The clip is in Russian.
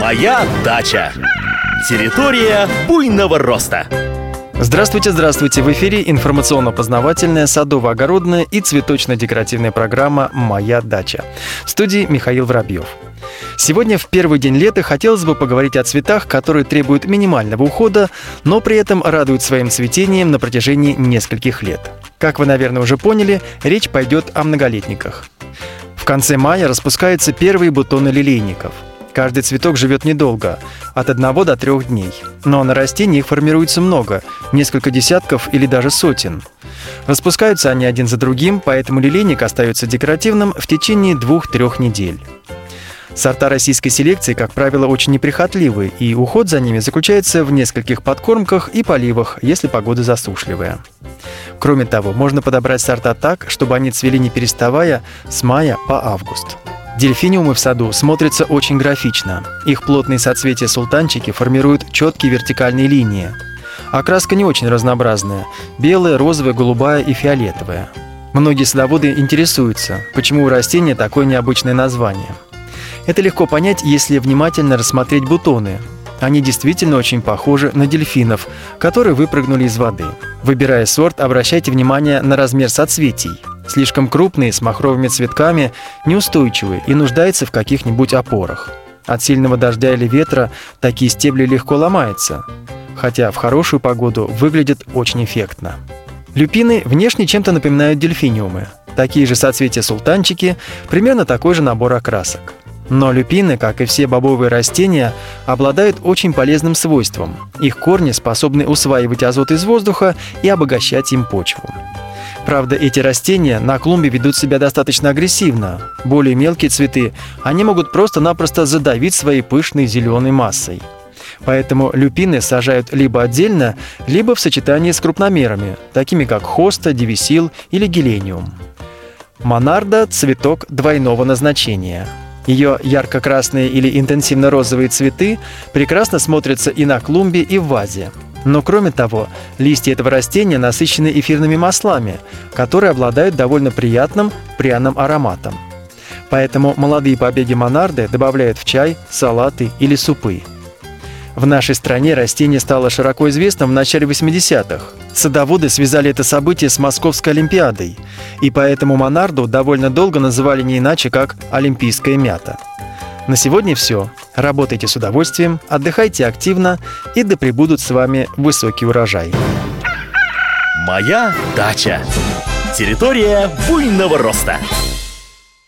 Моя дача. Территория буйного роста. Здравствуйте, здравствуйте! В эфире информационно-познавательная, садово-огородная и цветочно-декоративная программа «Моя дача». В студии Михаил Воробьев. Сегодня в первый день лета хотелось бы поговорить о цветах, которые требуют минимального ухода, но при этом радуют своим цветением на протяжении нескольких лет. Как вы, наверное, уже поняли, речь пойдет о многолетниках. В конце мая распускаются первые бутоны лилейников – Каждый цветок живет недолго, от одного до трех дней. Но на растении их формируется много, несколько десятков или даже сотен. Распускаются они один за другим, поэтому лилейник остается декоративным в течение двух-трех недель. Сорта российской селекции, как правило, очень неприхотливы, и уход за ними заключается в нескольких подкормках и поливах, если погода засушливая. Кроме того, можно подобрать сорта так, чтобы они цвели не переставая с мая по август. Дельфиниумы в саду смотрятся очень графично. Их плотные соцветия-султанчики формируют четкие вертикальные линии. Окраска не очень разнообразная – белая, розовая, голубая и фиолетовая. Многие садоводы интересуются, почему у растения такое необычное название. Это легко понять, если внимательно рассмотреть бутоны. Они действительно очень похожи на дельфинов, которые выпрыгнули из воды. Выбирая сорт, обращайте внимание на размер соцветий – Слишком крупные, с махровыми цветками, неустойчивые и нуждаются в каких-нибудь опорах. От сильного дождя или ветра такие стебли легко ломаются, хотя в хорошую погоду выглядят очень эффектно. Люпины внешне чем-то напоминают дельфиниумы. Такие же соцветия-султанчики, примерно такой же набор окрасок. Но люпины, как и все бобовые растения, обладают очень полезным свойством. Их корни способны усваивать азот из воздуха и обогащать им почву. Правда, эти растения на клумбе ведут себя достаточно агрессивно. Более мелкие цветы они могут просто-напросто задавить своей пышной зеленой массой. Поэтому люпины сажают либо отдельно, либо в сочетании с крупномерами, такими как хоста, дивисил или гелениум. Монарда – цветок двойного назначения. Ее ярко-красные или интенсивно-розовые цветы прекрасно смотрятся и на клумбе, и в вазе – но кроме того, листья этого растения насыщены эфирными маслами, которые обладают довольно приятным пряным ароматом. Поэтому молодые побеги монарды добавляют в чай, салаты или супы. В нашей стране растение стало широко известным в начале 80-х. Садоводы связали это событие с Московской Олимпиадой, и поэтому монарду довольно долго называли не иначе, как «олимпийская мята». На сегодня все. Работайте с удовольствием, отдыхайте активно и да пребудут с вами высокий урожай. Моя дача. Территория буйного роста.